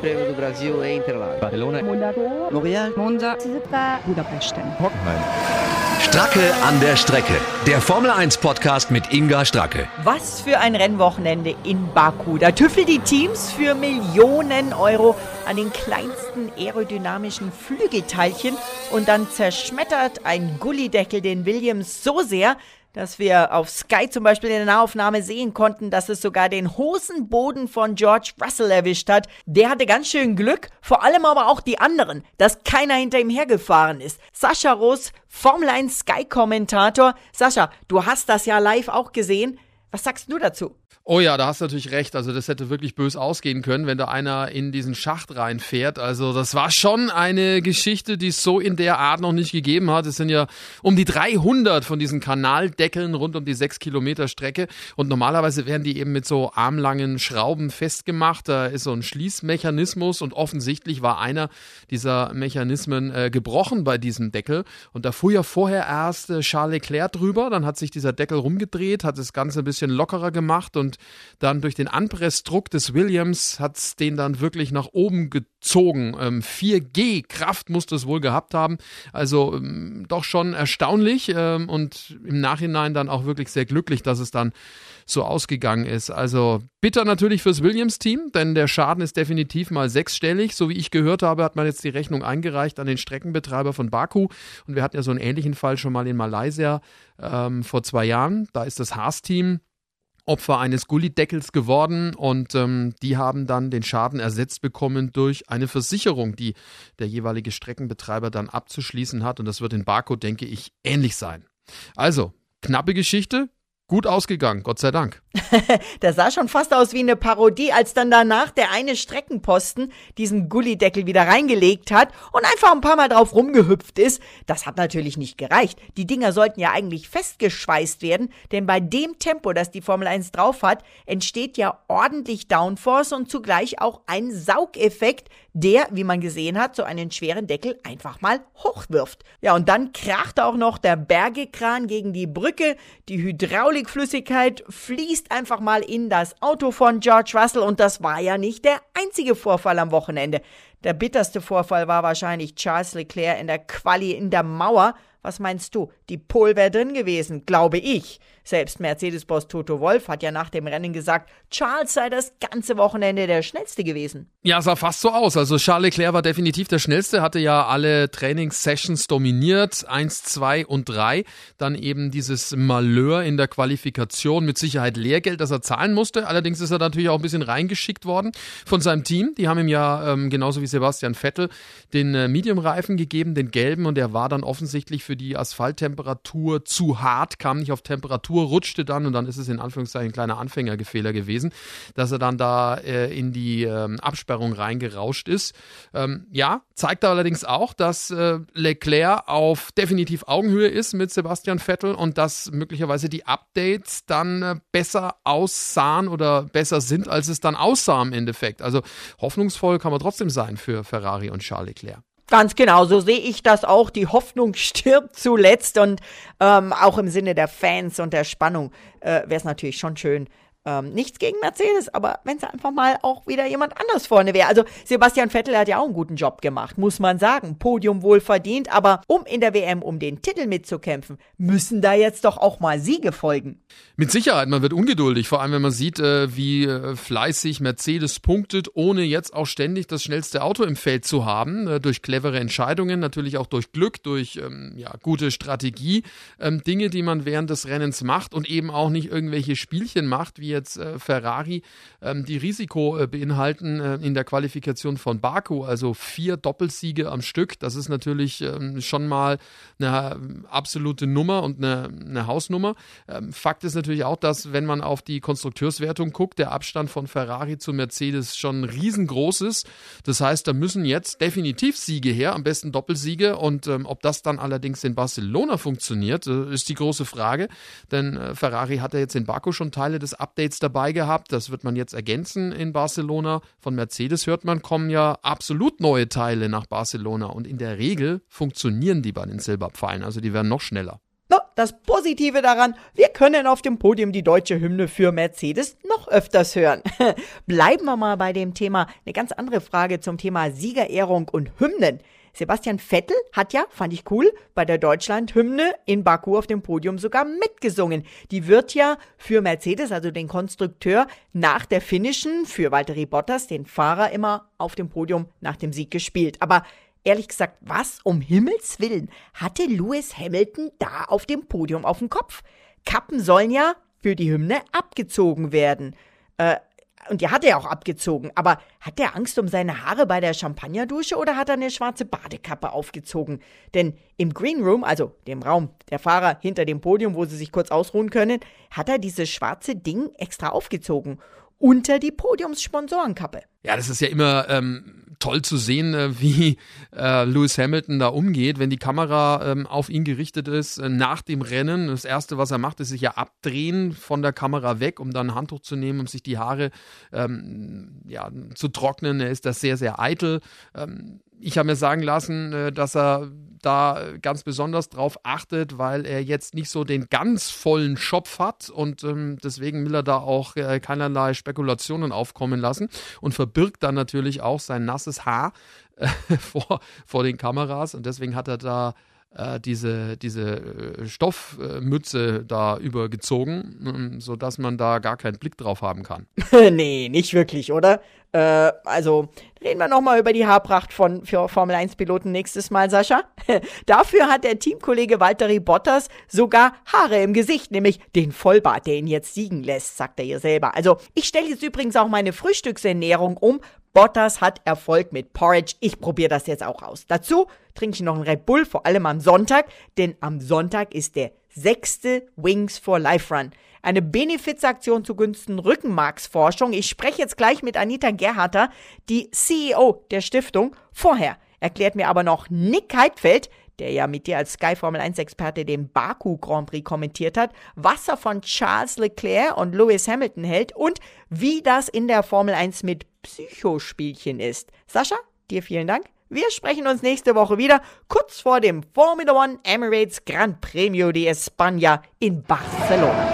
Prêmio do Brasil em Interlagos. Barcelona. Montreal. Monza. Budapest. Hockenheim. Stracke an der Strecke. Der Formel 1 Podcast mit Inga Stracke. Was für ein Rennwochenende in Baku. Da tüffeln die Teams für Millionen Euro an den kleinsten aerodynamischen Flügelteilchen und dann zerschmettert ein Gullideckel den Williams so sehr, dass wir auf Sky zum Beispiel in der Nahaufnahme sehen konnten, dass es sogar den Hosenboden von George Russell erwischt hat. Der hatte ganz schön Glück, vor allem aber auch die anderen, dass keiner hinter ihm hergefahren ist. Sascha Roos, Formel 1 Sky-Kommentator. Sascha, du hast das ja live auch gesehen. Was sagst du dazu? Oh ja, da hast du natürlich recht. Also das hätte wirklich bös ausgehen können, wenn da einer in diesen Schacht reinfährt. Also das war schon eine Geschichte, die es so in der Art noch nicht gegeben hat. Es sind ja um die 300 von diesen Kanaldeckeln rund um die 6 Kilometer Strecke. Und normalerweise werden die eben mit so armlangen Schrauben festgemacht. Da ist so ein Schließmechanismus und offensichtlich war einer dieser Mechanismen äh, gebrochen bei diesem Deckel. Und da fuhr ja vorher erst äh, Charles Leclerc drüber. Dann hat sich dieser Deckel rumgedreht, hat das Ganze ein bisschen lockerer gemacht und dann durch den Anpressdruck des Williams hat es den dann wirklich nach oben gezogen. Ähm, 4G Kraft musste es wohl gehabt haben. Also ähm, doch schon erstaunlich ähm, und im Nachhinein dann auch wirklich sehr glücklich, dass es dann so ausgegangen ist. Also bitter natürlich fürs Williams-Team, denn der Schaden ist definitiv mal sechsstellig. So wie ich gehört habe, hat man jetzt die Rechnung eingereicht an den Streckenbetreiber von Baku. Und wir hatten ja so einen ähnlichen Fall schon mal in Malaysia ähm, vor zwei Jahren. Da ist das Haas-Team Opfer eines Gullideckels geworden und ähm, die haben dann den Schaden ersetzt bekommen durch eine Versicherung, die der jeweilige Streckenbetreiber dann abzuschließen hat und das wird in Baku, denke ich, ähnlich sein. Also, knappe Geschichte, gut ausgegangen, Gott sei Dank. das sah schon fast aus wie eine Parodie, als dann danach der eine Streckenposten diesen Gullideckel wieder reingelegt hat und einfach ein paar Mal drauf rumgehüpft ist. Das hat natürlich nicht gereicht. Die Dinger sollten ja eigentlich festgeschweißt werden, denn bei dem Tempo, das die Formel 1 drauf hat, entsteht ja ordentlich Downforce und zugleich auch ein Saugeffekt, der, wie man gesehen hat, so einen schweren Deckel einfach mal hochwirft. Ja, und dann kracht auch noch der Bergekran gegen die Brücke, die Hydraulikflüssigkeit fließt einfach mal in das Auto von George Russell und das war ja nicht der einzige Vorfall am Wochenende. Der bitterste Vorfall war wahrscheinlich Charles Leclerc in der Quali in der Mauer. Was meinst du? Die Pole wäre drin gewesen, glaube ich. Selbst Mercedes-Boss Toto Wolf hat ja nach dem Rennen gesagt, Charles sei das ganze Wochenende der schnellste gewesen. Ja, sah fast so aus. Also Charles Leclerc war definitiv der schnellste, hatte ja alle Trainingssessions dominiert, eins, zwei und drei. Dann eben dieses Malheur in der Qualifikation, mit Sicherheit Lehrgeld, das er zahlen musste. Allerdings ist er natürlich auch ein bisschen reingeschickt worden von seinem Team. Die haben ihm ja ähm, genauso wie Sebastian Vettel den äh, Medium-Reifen gegeben, den gelben, und der war dann offensichtlich für die Asphalttemperatur zu hart, kam nicht auf Temperatur, rutschte dann und dann ist es in Anführungszeichen ein kleiner Anfängergefehler gewesen, dass er dann da äh, in die ähm, Absperrung reingerauscht ist. Ähm, ja, zeigt allerdings auch, dass äh, Leclerc auf definitiv Augenhöhe ist mit Sebastian Vettel und dass möglicherweise die Updates dann äh, besser aussahen oder besser sind, als es dann aussah im Endeffekt. Also hoffnungsvoll kann man trotzdem sein für Ferrari und Charles Leclerc. Ganz genau, so sehe ich das auch. Die Hoffnung stirbt zuletzt und ähm, auch im Sinne der Fans und der Spannung äh, wäre es natürlich schon schön, ähm, nichts gegen Mercedes, aber wenn es einfach mal auch wieder jemand anders vorne wäre. Also Sebastian Vettel hat ja auch einen guten Job gemacht, muss man sagen. Podium wohl verdient, aber um in der WM um den Titel mitzukämpfen, müssen da jetzt doch auch mal Siege folgen. Mit Sicherheit, man wird ungeduldig, vor allem wenn man sieht, äh, wie äh, fleißig Mercedes punktet, ohne jetzt auch ständig das schnellste Auto im Feld zu haben, äh, durch clevere Entscheidungen, natürlich auch durch Glück, durch ähm, ja, gute Strategie, ähm, Dinge, die man während des Rennens macht und eben auch nicht irgendwelche Spielchen macht, wie jetzt äh, Ferrari, ähm, die Risiko äh, beinhalten äh, in der Qualifikation von Baku, also vier Doppelsiege am Stück. Das ist natürlich ähm, schon mal eine ähm, absolute Nummer und eine, eine Hausnummer. Ähm, Fakt ist natürlich auch, dass wenn man auf die Konstrukteurswertung guckt, der Abstand von Ferrari zu Mercedes schon riesengroß ist. Das heißt, da müssen jetzt definitiv Siege her, am besten Doppelsiege. Und ähm, ob das dann allerdings in Barcelona funktioniert, äh, ist die große Frage. Denn äh, Ferrari hat ja jetzt in Baku schon Teile des Updates Updates dabei gehabt. Das wird man jetzt ergänzen in Barcelona. Von Mercedes hört man, kommen ja absolut neue Teile nach Barcelona und in der Regel funktionieren die bei den Silberpfeilen. Also die werden noch schneller. No, das Positive daran, wir können auf dem Podium die deutsche Hymne für Mercedes noch öfters hören. Bleiben wir mal bei dem Thema. Eine ganz andere Frage zum Thema Siegerehrung und Hymnen. Sebastian Vettel hat ja, fand ich cool, bei der Deutschland-Hymne in Baku auf dem Podium sogar mitgesungen. Die wird ja für Mercedes, also den Konstrukteur, nach der finnischen, für Valtteri Bottas, den Fahrer, immer auf dem Podium nach dem Sieg gespielt. Aber ehrlich gesagt, was um Himmels Willen hatte Lewis Hamilton da auf dem Podium auf dem Kopf? Kappen sollen ja für die Hymne abgezogen werden. Äh, und die hat er auch abgezogen. Aber hat er Angst um seine Haare bei der Champagnerdusche oder hat er eine schwarze Badekappe aufgezogen? Denn im Green Room, also dem Raum der Fahrer hinter dem Podium, wo sie sich kurz ausruhen können, hat er dieses schwarze Ding extra aufgezogen. Unter die Podiumssponsorenkappe. Ja, das ist ja immer ähm, toll zu sehen, äh, wie äh, Lewis Hamilton da umgeht, wenn die Kamera ähm, auf ihn gerichtet ist äh, nach dem Rennen. Das erste, was er macht, ist sich ja abdrehen von der Kamera weg, um dann ein Handtuch zu nehmen, um sich die Haare ähm, ja, zu trocknen. Er ist da sehr, sehr eitel. Ähm, ich habe mir sagen lassen, äh, dass er da ganz besonders drauf achtet, weil er jetzt nicht so den ganz vollen Schopf hat und ähm, deswegen will er da auch äh, keinerlei Spekulationen aufkommen lassen und verbirgt dann natürlich auch sein nasses Haar äh, vor, vor den Kameras und deswegen hat er da äh, diese, diese äh, Stoffmütze da übergezogen, ähm, sodass man da gar keinen Blick drauf haben kann. nee, nicht wirklich, oder? Äh, also reden wir nochmal über die Haarpracht von für Formel 1 Piloten nächstes Mal, Sascha. Dafür hat der Teamkollege Valtteri Bottas sogar Haare im Gesicht, nämlich den Vollbart, der ihn jetzt siegen lässt, sagt er ihr selber. Also ich stelle jetzt übrigens auch meine Frühstücksernährung um. Bottas hat Erfolg mit Porridge. Ich probiere das jetzt auch aus. Dazu trinke ich noch einen Red Bull, vor allem am Sonntag, denn am Sonntag ist der sechste Wings for Life Run. Eine Benefizaktion zugunsten Rückenmarksforschung. Ich spreche jetzt gleich mit Anita Gerharter, die CEO der Stiftung. Vorher erklärt mir aber noch Nick Heidfeld, der ja mit dir als Sky Formel 1 Experte den Baku Grand Prix kommentiert hat, was er von Charles Leclerc und Lewis Hamilton hält und wie das in der Formel 1 mit Psychospielchen ist. Sascha, dir vielen Dank. Wir sprechen uns nächste Woche wieder, kurz vor dem Formula One Emirates Grand Premio de España in Barcelona.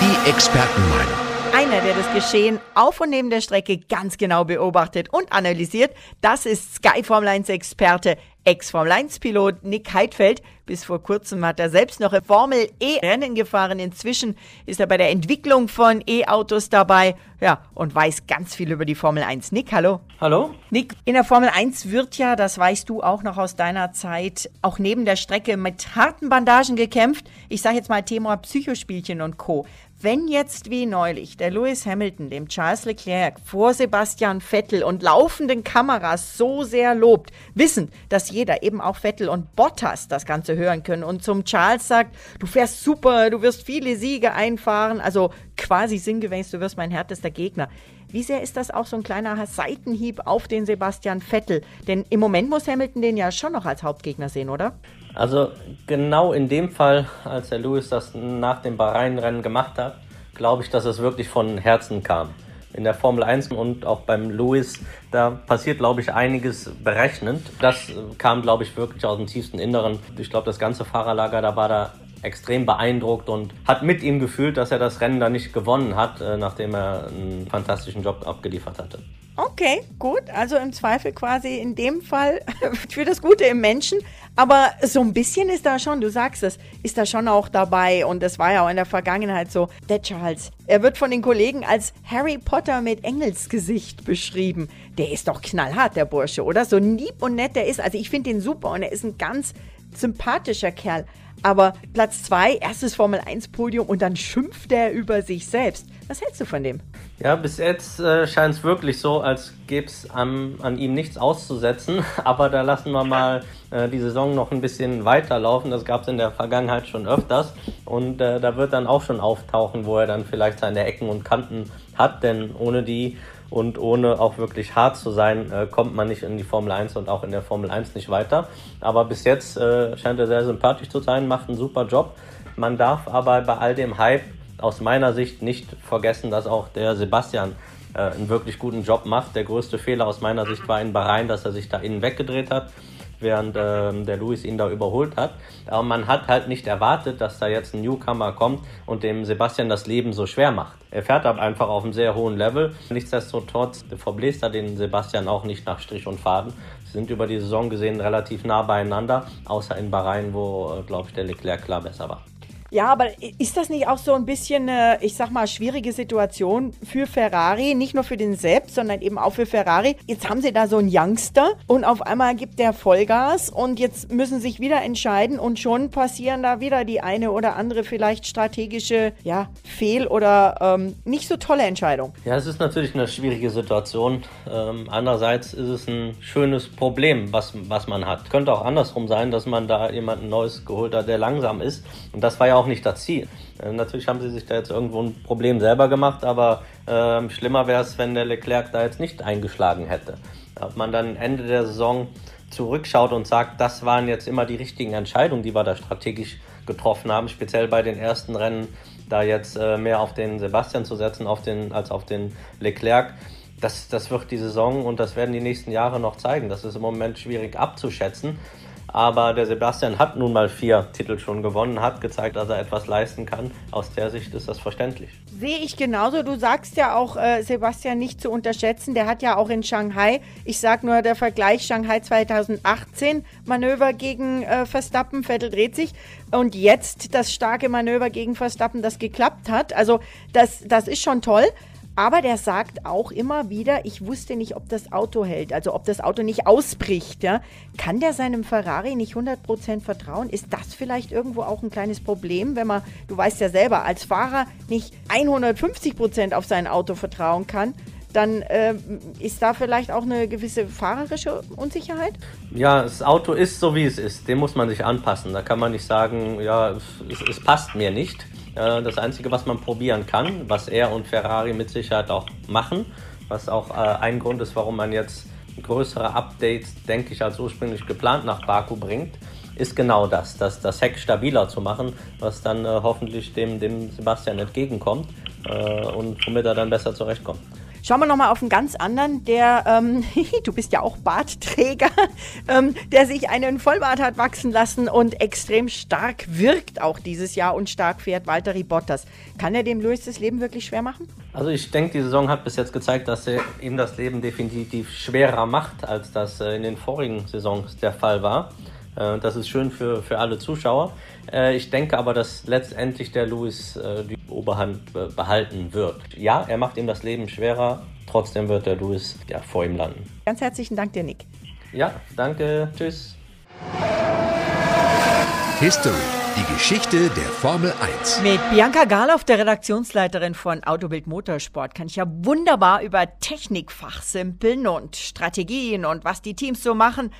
Die Expertenmeinung. Einer, der das Geschehen auf und neben der Strecke ganz genau beobachtet und analysiert, das ist Sky Formel 1 Experte, Ex-Formel 1-Pilot Nick Heidfeld. Bis vor kurzem hat er selbst noch Formel E-Rennen gefahren. Inzwischen ist er bei der Entwicklung von E-Autos dabei. Ja, und weiß ganz viel über die Formel 1. Nick, hallo. Hallo. Nick, in der Formel 1 wird ja, das weißt du auch noch aus deiner Zeit, auch neben der Strecke mit harten Bandagen gekämpft. Ich sage jetzt mal Thema Psychospielchen und Co. Wenn jetzt wie neulich der Lewis Hamilton dem Charles Leclerc vor Sebastian Vettel und laufenden Kameras so sehr lobt, wissend, dass jeder, eben auch Vettel und Bottas, das Ganze hören können und zum Charles sagt, du fährst super, du wirst viele Siege einfahren, also quasi sinngemäß, du wirst mein härtester Gegner. Wie sehr ist das auch so ein kleiner Seitenhieb auf den Sebastian Vettel? Denn im Moment muss Hamilton den ja schon noch als Hauptgegner sehen, oder? Also genau in dem Fall, als der Lewis das nach dem Bahrain-Rennen gemacht hat, glaube ich, dass es wirklich von Herzen kam. In der Formel 1 und auch beim Lewis, da passiert, glaube ich, einiges berechnend. Das kam, glaube ich, wirklich aus dem tiefsten Inneren. Ich glaube, das ganze Fahrerlager, da war da extrem beeindruckt und hat mit ihm gefühlt, dass er das Rennen da nicht gewonnen hat, äh, nachdem er einen fantastischen Job abgeliefert hatte. Okay, gut. Also im Zweifel quasi in dem Fall für das Gute im Menschen. Aber so ein bisschen ist da schon, du sagst es, ist da schon auch dabei. Und das war ja auch in der Vergangenheit so. Der Charles, er wird von den Kollegen als Harry Potter mit Engelsgesicht beschrieben. Der ist doch knallhart, der Bursche, oder? So lieb und nett der ist. Also ich finde den super und er ist ein ganz sympathischer Kerl. Aber Platz 2, erstes Formel 1 Podium und dann schimpft er über sich selbst. Was hältst du von dem? Ja, bis jetzt äh, scheint es wirklich so, als gäbe es an, an, ihm nichts auszusetzen. Aber da lassen wir mal äh, die Saison noch ein bisschen weiterlaufen. Das gab es in der Vergangenheit schon öfters. Und äh, da wird dann auch schon auftauchen, wo er dann vielleicht seine Ecken und Kanten hat. Denn ohne die und ohne auch wirklich hart zu sein, äh, kommt man nicht in die Formel 1 und auch in der Formel 1 nicht weiter. Aber bis jetzt äh, scheint er sehr sympathisch zu sein, macht einen super Job. Man darf aber bei all dem Hype aus meiner Sicht nicht vergessen, dass auch der Sebastian äh, einen wirklich guten Job macht. Der größte Fehler aus meiner Sicht war in Bahrain, dass er sich da innen weggedreht hat. Während äh, der Lewis ihn da überholt hat. Aber man hat halt nicht erwartet, dass da jetzt ein Newcomer kommt und dem Sebastian das Leben so schwer macht. Er fährt aber einfach auf einem sehr hohen Level. Nichtsdestotrotz verbläst er den Sebastian auch nicht nach Strich und Faden. Sie sind über die Saison gesehen relativ nah beieinander, außer in Bahrain, wo, äh, glaube ich, der Leclerc klar besser war. Ja, aber ist das nicht auch so ein bisschen eine, ich sag mal, schwierige Situation für Ferrari? Nicht nur für den Sepp, sondern eben auch für Ferrari. Jetzt haben sie da so einen Youngster und auf einmal gibt der Vollgas und jetzt müssen sich wieder entscheiden und schon passieren da wieder die eine oder andere vielleicht strategische, ja, Fehl- oder ähm, nicht so tolle Entscheidung. Ja, es ist natürlich eine schwierige Situation. Ähm, andererseits ist es ein schönes Problem, was, was man hat. Könnte auch andersrum sein, dass man da jemanden Neues geholt hat, der langsam ist. Und das war ja auch nicht das Ziel. Äh, natürlich haben sie sich da jetzt irgendwo ein Problem selber gemacht, aber äh, schlimmer wäre es, wenn der Leclerc da jetzt nicht eingeschlagen hätte. Ob man dann Ende der Saison zurückschaut und sagt, das waren jetzt immer die richtigen Entscheidungen, die wir da strategisch getroffen haben, speziell bei den ersten Rennen, da jetzt äh, mehr auf den Sebastian zu setzen auf den, als auf den Leclerc. Das, das wird die Saison und das werden die nächsten Jahre noch zeigen. Das ist im Moment schwierig abzuschätzen. Aber der Sebastian hat nun mal vier Titel schon gewonnen, hat gezeigt, dass er etwas leisten kann. Aus der Sicht ist das verständlich. Sehe ich genauso. Du sagst ja auch, äh, Sebastian nicht zu unterschätzen. Der hat ja auch in Shanghai, ich sage nur der Vergleich Shanghai 2018, Manöver gegen äh, Verstappen, Vettel dreht sich. Und jetzt das starke Manöver gegen Verstappen, das geklappt hat. Also das, das ist schon toll. Aber der sagt auch immer wieder, ich wusste nicht, ob das Auto hält, also ob das Auto nicht ausbricht. Ja? Kann der seinem Ferrari nicht 100% vertrauen? Ist das vielleicht irgendwo auch ein kleines Problem, wenn man, du weißt ja selber, als Fahrer nicht 150% auf sein Auto vertrauen kann? dann äh, ist da vielleicht auch eine gewisse fahrerische Unsicherheit? Ja, das Auto ist so, wie es ist. Dem muss man sich anpassen. Da kann man nicht sagen, ja, es, es passt mir nicht. Äh, das Einzige, was man probieren kann, was er und Ferrari mit Sicherheit auch machen, was auch äh, ein Grund ist, warum man jetzt größere Updates, denke ich, als ursprünglich geplant nach Baku bringt, ist genau das, das, das Heck stabiler zu machen, was dann äh, hoffentlich dem, dem Sebastian entgegenkommt und womit er dann besser zurechtkommt. Schauen wir nochmal auf einen ganz anderen, der, ähm, du bist ja auch Bartträger, ähm, der sich einen Vollbart hat wachsen lassen und extrem stark wirkt auch dieses Jahr und stark fährt, Walter Bottas. Kann er dem Lewis das Leben wirklich schwer machen? Also ich denke, die Saison hat bis jetzt gezeigt, dass er ihm das Leben definitiv schwerer macht, als das äh, in den vorigen Saisons der Fall war. Äh, das ist schön für, für alle Zuschauer. Äh, ich denke aber, dass letztendlich der Lewis äh, die Oberhand behalten wird. Ja, er macht ihm das Leben schwerer, trotzdem wird der Lewis ja, vor ihm landen. Ganz herzlichen Dank dir, Nick. Ja, danke. Tschüss. History. Die Geschichte der Formel 1. Mit Bianca Garloff, der Redaktionsleiterin von Autobild Motorsport, kann ich ja wunderbar über Technikfachsimpeln und Strategien und was die Teams so machen.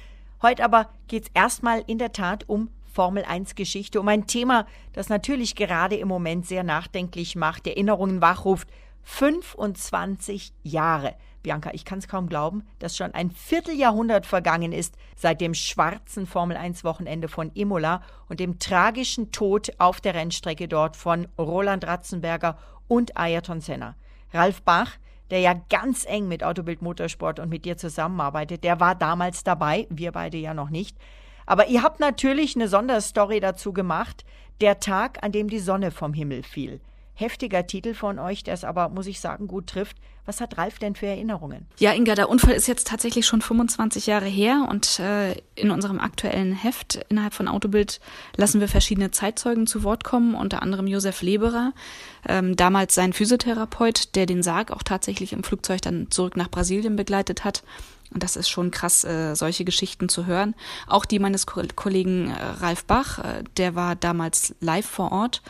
Heute aber geht es erstmal in der Tat um Formel 1 Geschichte, um ein Thema, das natürlich gerade im Moment sehr nachdenklich macht, Erinnerungen wachruft. 25 Jahre. Bianca, ich kann es kaum glauben, dass schon ein Vierteljahrhundert vergangen ist seit dem schwarzen Formel 1 Wochenende von Imola und dem tragischen Tod auf der Rennstrecke dort von Roland Ratzenberger und Ayrton Senna. Ralf Bach, der ja ganz eng mit Autobild Motorsport und mit dir zusammenarbeitet, der war damals dabei, wir beide ja noch nicht. Aber ihr habt natürlich eine Sonderstory dazu gemacht, der Tag, an dem die Sonne vom Himmel fiel. Heftiger Titel von euch, der es aber, muss ich sagen, gut trifft. Was hat Ralf denn für Erinnerungen? Ja, Inga, der Unfall ist jetzt tatsächlich schon 25 Jahre her und äh, in unserem aktuellen Heft innerhalb von Autobild lassen wir verschiedene Zeitzeugen zu Wort kommen, unter anderem Josef Leberer, ähm, damals sein Physiotherapeut, der den Sarg auch tatsächlich im Flugzeug dann zurück nach Brasilien begleitet hat. Und das ist schon krass, äh, solche Geschichten zu hören. Auch die meines Ko Kollegen äh, Ralf Bach, äh, der war damals live vor Ort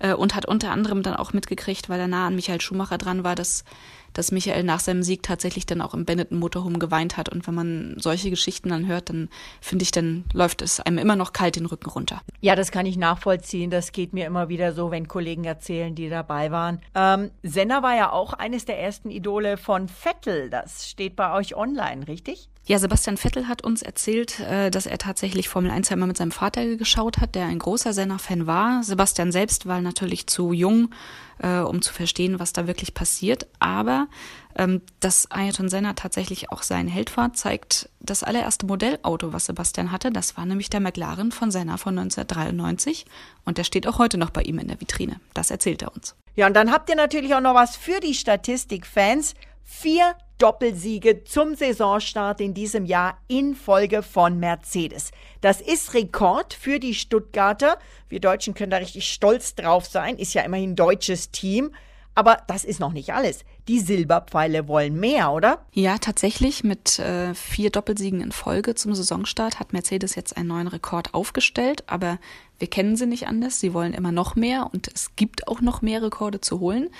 äh, und hat unter anderem dann auch mitgekriegt, weil er nah an Michael Schumacher dran war, dass dass Michael nach seinem Sieg tatsächlich dann auch im Benetton Motorhome geweint hat. Und wenn man solche Geschichten dann hört, dann finde ich, dann läuft es einem immer noch kalt den Rücken runter. Ja, das kann ich nachvollziehen. Das geht mir immer wieder so, wenn Kollegen erzählen, die dabei waren. Ähm, Senna war ja auch eines der ersten Idole von Vettel. Das steht bei euch online, richtig? Ja, Sebastian Vettel hat uns erzählt, äh, dass er tatsächlich Formel 1 einmal mit seinem Vater geschaut hat, der ein großer Senna-Fan war. Sebastian selbst war natürlich zu jung, äh, um zu verstehen, was da wirklich passiert. Aber ähm, dass Ayrton Senna tatsächlich auch sein Held war, zeigt das allererste Modellauto, was Sebastian hatte. Das war nämlich der McLaren von Senna von 1993. Und der steht auch heute noch bei ihm in der Vitrine. Das erzählt er uns. Ja, und dann habt ihr natürlich auch noch was für die Statistikfans. Vier Doppelsiege zum Saisonstart in diesem Jahr in Folge von Mercedes. Das ist Rekord für die Stuttgarter. Wir Deutschen können da richtig stolz drauf sein. Ist ja immerhin deutsches Team. Aber das ist noch nicht alles. Die Silberpfeile wollen mehr, oder? Ja, tatsächlich. Mit äh, vier Doppelsiegen in Folge zum Saisonstart hat Mercedes jetzt einen neuen Rekord aufgestellt. Aber wir kennen sie nicht anders. Sie wollen immer noch mehr und es gibt auch noch mehr Rekorde zu holen.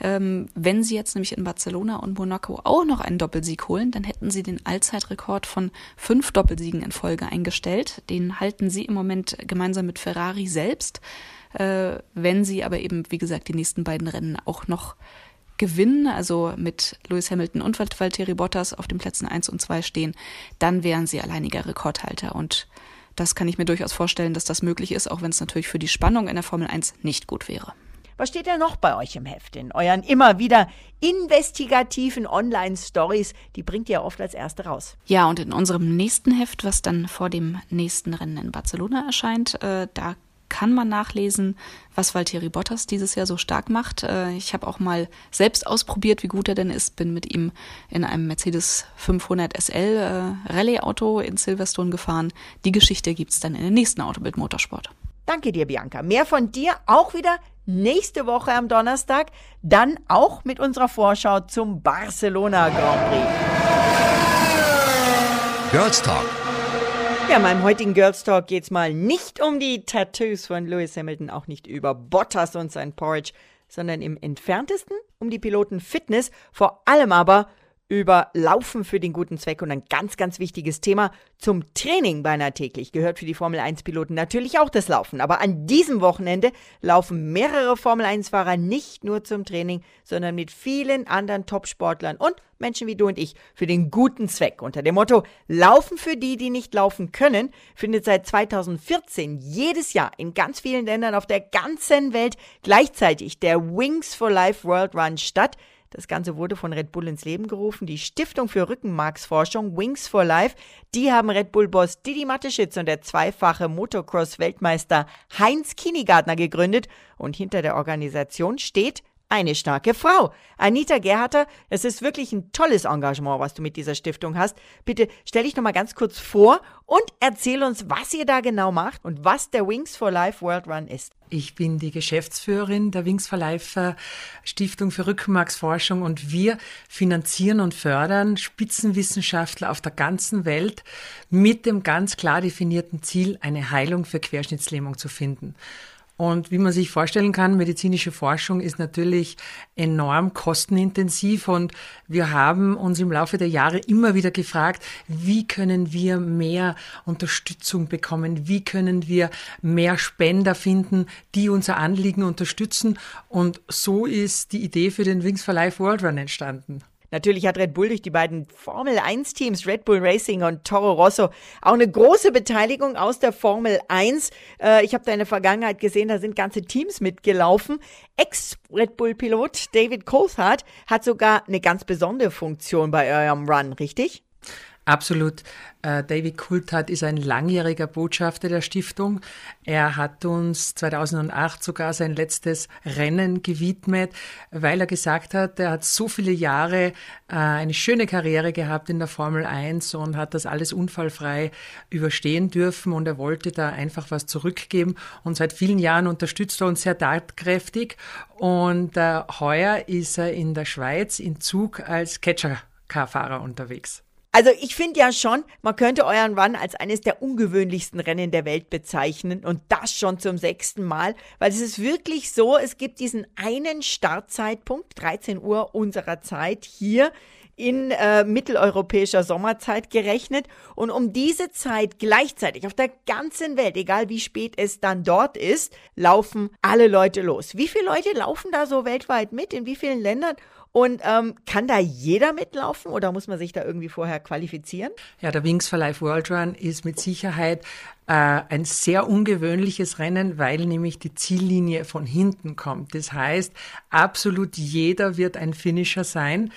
Ähm, wenn sie jetzt nämlich in Barcelona und Monaco auch noch einen Doppelsieg holen, dann hätten sie den Allzeitrekord von fünf Doppelsiegen in Folge eingestellt. Den halten sie im Moment gemeinsam mit Ferrari selbst. Äh, wenn sie aber eben, wie gesagt, die nächsten beiden Rennen auch noch gewinnen, also mit Lewis Hamilton und Valtteri Bottas auf den Plätzen 1 und 2 stehen, dann wären sie alleiniger Rekordhalter. Und das kann ich mir durchaus vorstellen, dass das möglich ist, auch wenn es natürlich für die Spannung in der Formel 1 nicht gut wäre. Was steht denn noch bei euch im Heft? In euren immer wieder investigativen Online-Stories, die bringt ihr oft als erste raus. Ja, und in unserem nächsten Heft, was dann vor dem nächsten Rennen in Barcelona erscheint, äh, da kann man nachlesen, was Valtteri Bottas dieses Jahr so stark macht. Äh, ich habe auch mal selbst ausprobiert, wie gut er denn ist. Bin mit ihm in einem Mercedes 500 SL äh, Rallye-Auto in Silverstone gefahren. Die Geschichte gibt es dann in der nächsten Autobild Motorsport. Danke dir, Bianca. Mehr von dir auch wieder nächste Woche am Donnerstag. Dann auch mit unserer Vorschau zum Barcelona Grand Prix. Girls Talk ja, in meinem heutigen Girls Talk geht's mal nicht um die Tattoos von Lewis Hamilton, auch nicht über Bottas und sein Porridge, sondern im entferntesten um die Piloten Fitness, vor allem aber über Laufen für den guten Zweck und ein ganz, ganz wichtiges Thema zum Training beinahe täglich. Gehört für die Formel 1-Piloten natürlich auch das Laufen. Aber an diesem Wochenende laufen mehrere Formel 1-Fahrer nicht nur zum Training, sondern mit vielen anderen Top-Sportlern und Menschen wie du und ich für den guten Zweck. Unter dem Motto Laufen für die, die nicht laufen können, findet seit 2014 jedes Jahr in ganz vielen Ländern auf der ganzen Welt gleichzeitig der Wings for Life World Run statt. Das Ganze wurde von Red Bull ins Leben gerufen. Die Stiftung für Rückenmarksforschung Wings for Life, die haben Red Bull-Boss Didi Mateschitz und der zweifache Motocross-Weltmeister Heinz Kinigartner gegründet. Und hinter der Organisation steht eine starke Frau. Anita Gerharter, es ist wirklich ein tolles Engagement, was du mit dieser Stiftung hast. Bitte stell dich noch mal ganz kurz vor und erzähl uns, was ihr da genau macht und was der Wings for Life World Run ist. Ich bin die Geschäftsführerin der Wings for Life äh, Stiftung für Rückenmarksforschung und wir finanzieren und fördern Spitzenwissenschaftler auf der ganzen Welt mit dem ganz klar definierten Ziel, eine Heilung für Querschnittslähmung zu finden. Und wie man sich vorstellen kann, medizinische Forschung ist natürlich enorm kostenintensiv und wir haben uns im Laufe der Jahre immer wieder gefragt, wie können wir mehr Unterstützung bekommen, wie können wir mehr Spender finden, die unser Anliegen unterstützen. Und so ist die Idee für den Wings for Life World Run entstanden. Natürlich hat Red Bull durch die beiden Formel 1 Teams Red Bull Racing und Toro Rosso auch eine große Beteiligung aus der Formel 1. Äh, ich habe da in der Vergangenheit gesehen, da sind ganze Teams mitgelaufen. Ex-Red Bull Pilot David Coulthard hat sogar eine ganz besondere Funktion bei eurem Run, richtig? Absolut. Äh, David Coulthard ist ein langjähriger Botschafter der Stiftung. Er hat uns 2008 sogar sein letztes Rennen gewidmet, weil er gesagt hat, er hat so viele Jahre äh, eine schöne Karriere gehabt in der Formel 1 und hat das alles unfallfrei überstehen dürfen und er wollte da einfach was zurückgeben und seit vielen Jahren unterstützt er uns sehr tatkräftig und äh, heuer ist er in der Schweiz in Zug als Catcher-Car-Fahrer unterwegs. Also ich finde ja schon, man könnte euren Run als eines der ungewöhnlichsten Rennen der Welt bezeichnen und das schon zum sechsten Mal, weil es ist wirklich so, es gibt diesen einen Startzeitpunkt, 13 Uhr unserer Zeit hier in äh, mitteleuropäischer Sommerzeit gerechnet und um diese Zeit gleichzeitig auf der ganzen Welt, egal wie spät es dann dort ist, laufen alle Leute los. Wie viele Leute laufen da so weltweit mit? In wie vielen Ländern? Und ähm, kann da jeder mitlaufen oder muss man sich da irgendwie vorher qualifizieren? Ja, der Wings for Life World Run ist mit Sicherheit äh, ein sehr ungewöhnliches Rennen, weil nämlich die Ziellinie von hinten kommt. Das heißt, absolut jeder wird ein Finisher sein.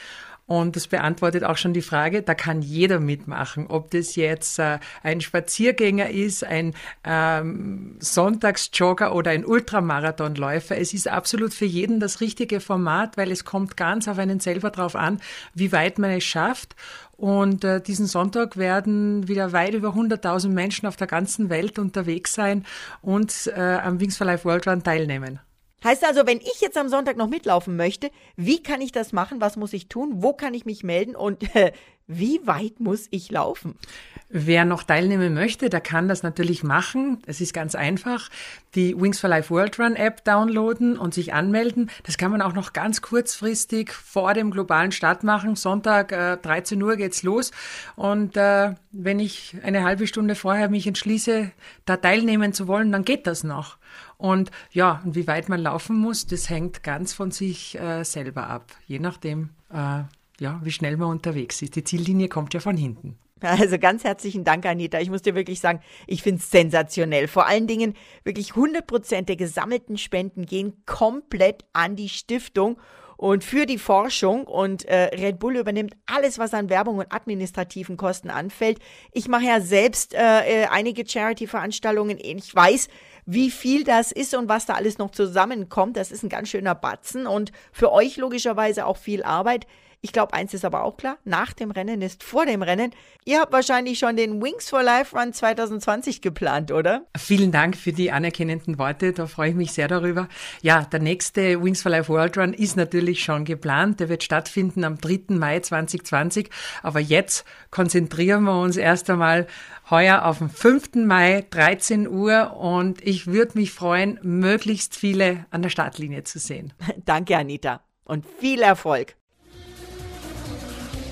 Und das beantwortet auch schon die Frage, da kann jeder mitmachen, ob das jetzt äh, ein Spaziergänger ist, ein ähm, Sonntagsjogger oder ein Ultramarathonläufer. Es ist absolut für jeden das richtige Format, weil es kommt ganz auf einen selber drauf an, wie weit man es schafft. Und äh, diesen Sonntag werden wieder weit über 100.000 Menschen auf der ganzen Welt unterwegs sein und äh, am Wings for Life World Run teilnehmen. Heißt also, wenn ich jetzt am Sonntag noch mitlaufen möchte, wie kann ich das machen? Was muss ich tun? Wo kann ich mich melden? Und äh, wie weit muss ich laufen? Wer noch teilnehmen möchte, der kann das natürlich machen. Es ist ganz einfach. Die Wings for Life World Run App downloaden und sich anmelden. Das kann man auch noch ganz kurzfristig vor dem globalen Start machen. Sonntag äh, 13 Uhr geht's los. Und äh, wenn ich eine halbe Stunde vorher mich entschließe, da teilnehmen zu wollen, dann geht das noch. Und ja, und wie weit man laufen muss, das hängt ganz von sich äh, selber ab, je nachdem, äh, ja, wie schnell man unterwegs ist. Die Ziellinie kommt ja von hinten. Also ganz herzlichen Dank, Anita. Ich muss dir wirklich sagen, ich finde es sensationell. Vor allen Dingen wirklich 100 Prozent der gesammelten Spenden gehen komplett an die Stiftung und für die Forschung und äh, Red Bull übernimmt alles, was an Werbung und administrativen Kosten anfällt. Ich mache ja selbst äh, äh einige Charity-Veranstaltungen. Ich weiß, wie viel das ist und was da alles noch zusammenkommt. Das ist ein ganz schöner Batzen und für euch logischerweise auch viel Arbeit. Ich glaube, eins ist aber auch klar, nach dem Rennen ist vor dem Rennen. Ihr habt wahrscheinlich schon den Wings for Life Run 2020 geplant, oder? Vielen Dank für die anerkennenden Worte, da freue ich mich sehr darüber. Ja, der nächste Wings for Life World Run ist natürlich schon geplant. Der wird stattfinden am 3. Mai 2020. Aber jetzt konzentrieren wir uns erst einmal heuer auf den 5. Mai, 13 Uhr. Und ich würde mich freuen, möglichst viele an der Startlinie zu sehen. Danke, Anita. Und viel Erfolg.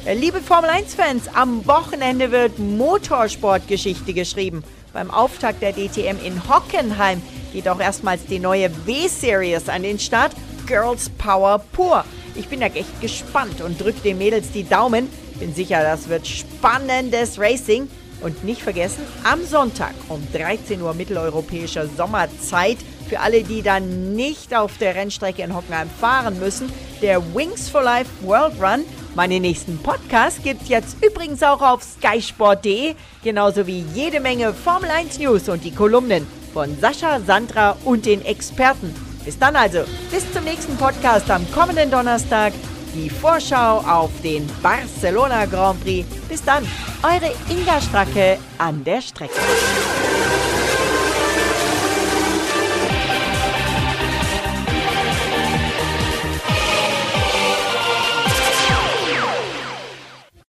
Äh, liebe Formel 1-Fans, am Wochenende wird Motorsportgeschichte geschrieben. Beim Auftakt der DTM in Hockenheim geht auch erstmals die neue W-Series an den Start. Girls Power pur. Ich bin da echt gespannt und drücke den Mädels die Daumen. Bin sicher, das wird spannendes Racing. Und nicht vergessen, am Sonntag um 13 Uhr mitteleuropäischer Sommerzeit, für alle, die dann nicht auf der Rennstrecke in Hockenheim fahren müssen, der Wings for Life World Run meine nächsten Podcasts gibt's jetzt übrigens auch auf skysport.de, genauso wie jede Menge Formel 1 News und die Kolumnen von Sascha, Sandra und den Experten. Bis dann also, bis zum nächsten Podcast am kommenden Donnerstag, die Vorschau auf den Barcelona Grand Prix. Bis dann, eure Inga Stracke an der Strecke.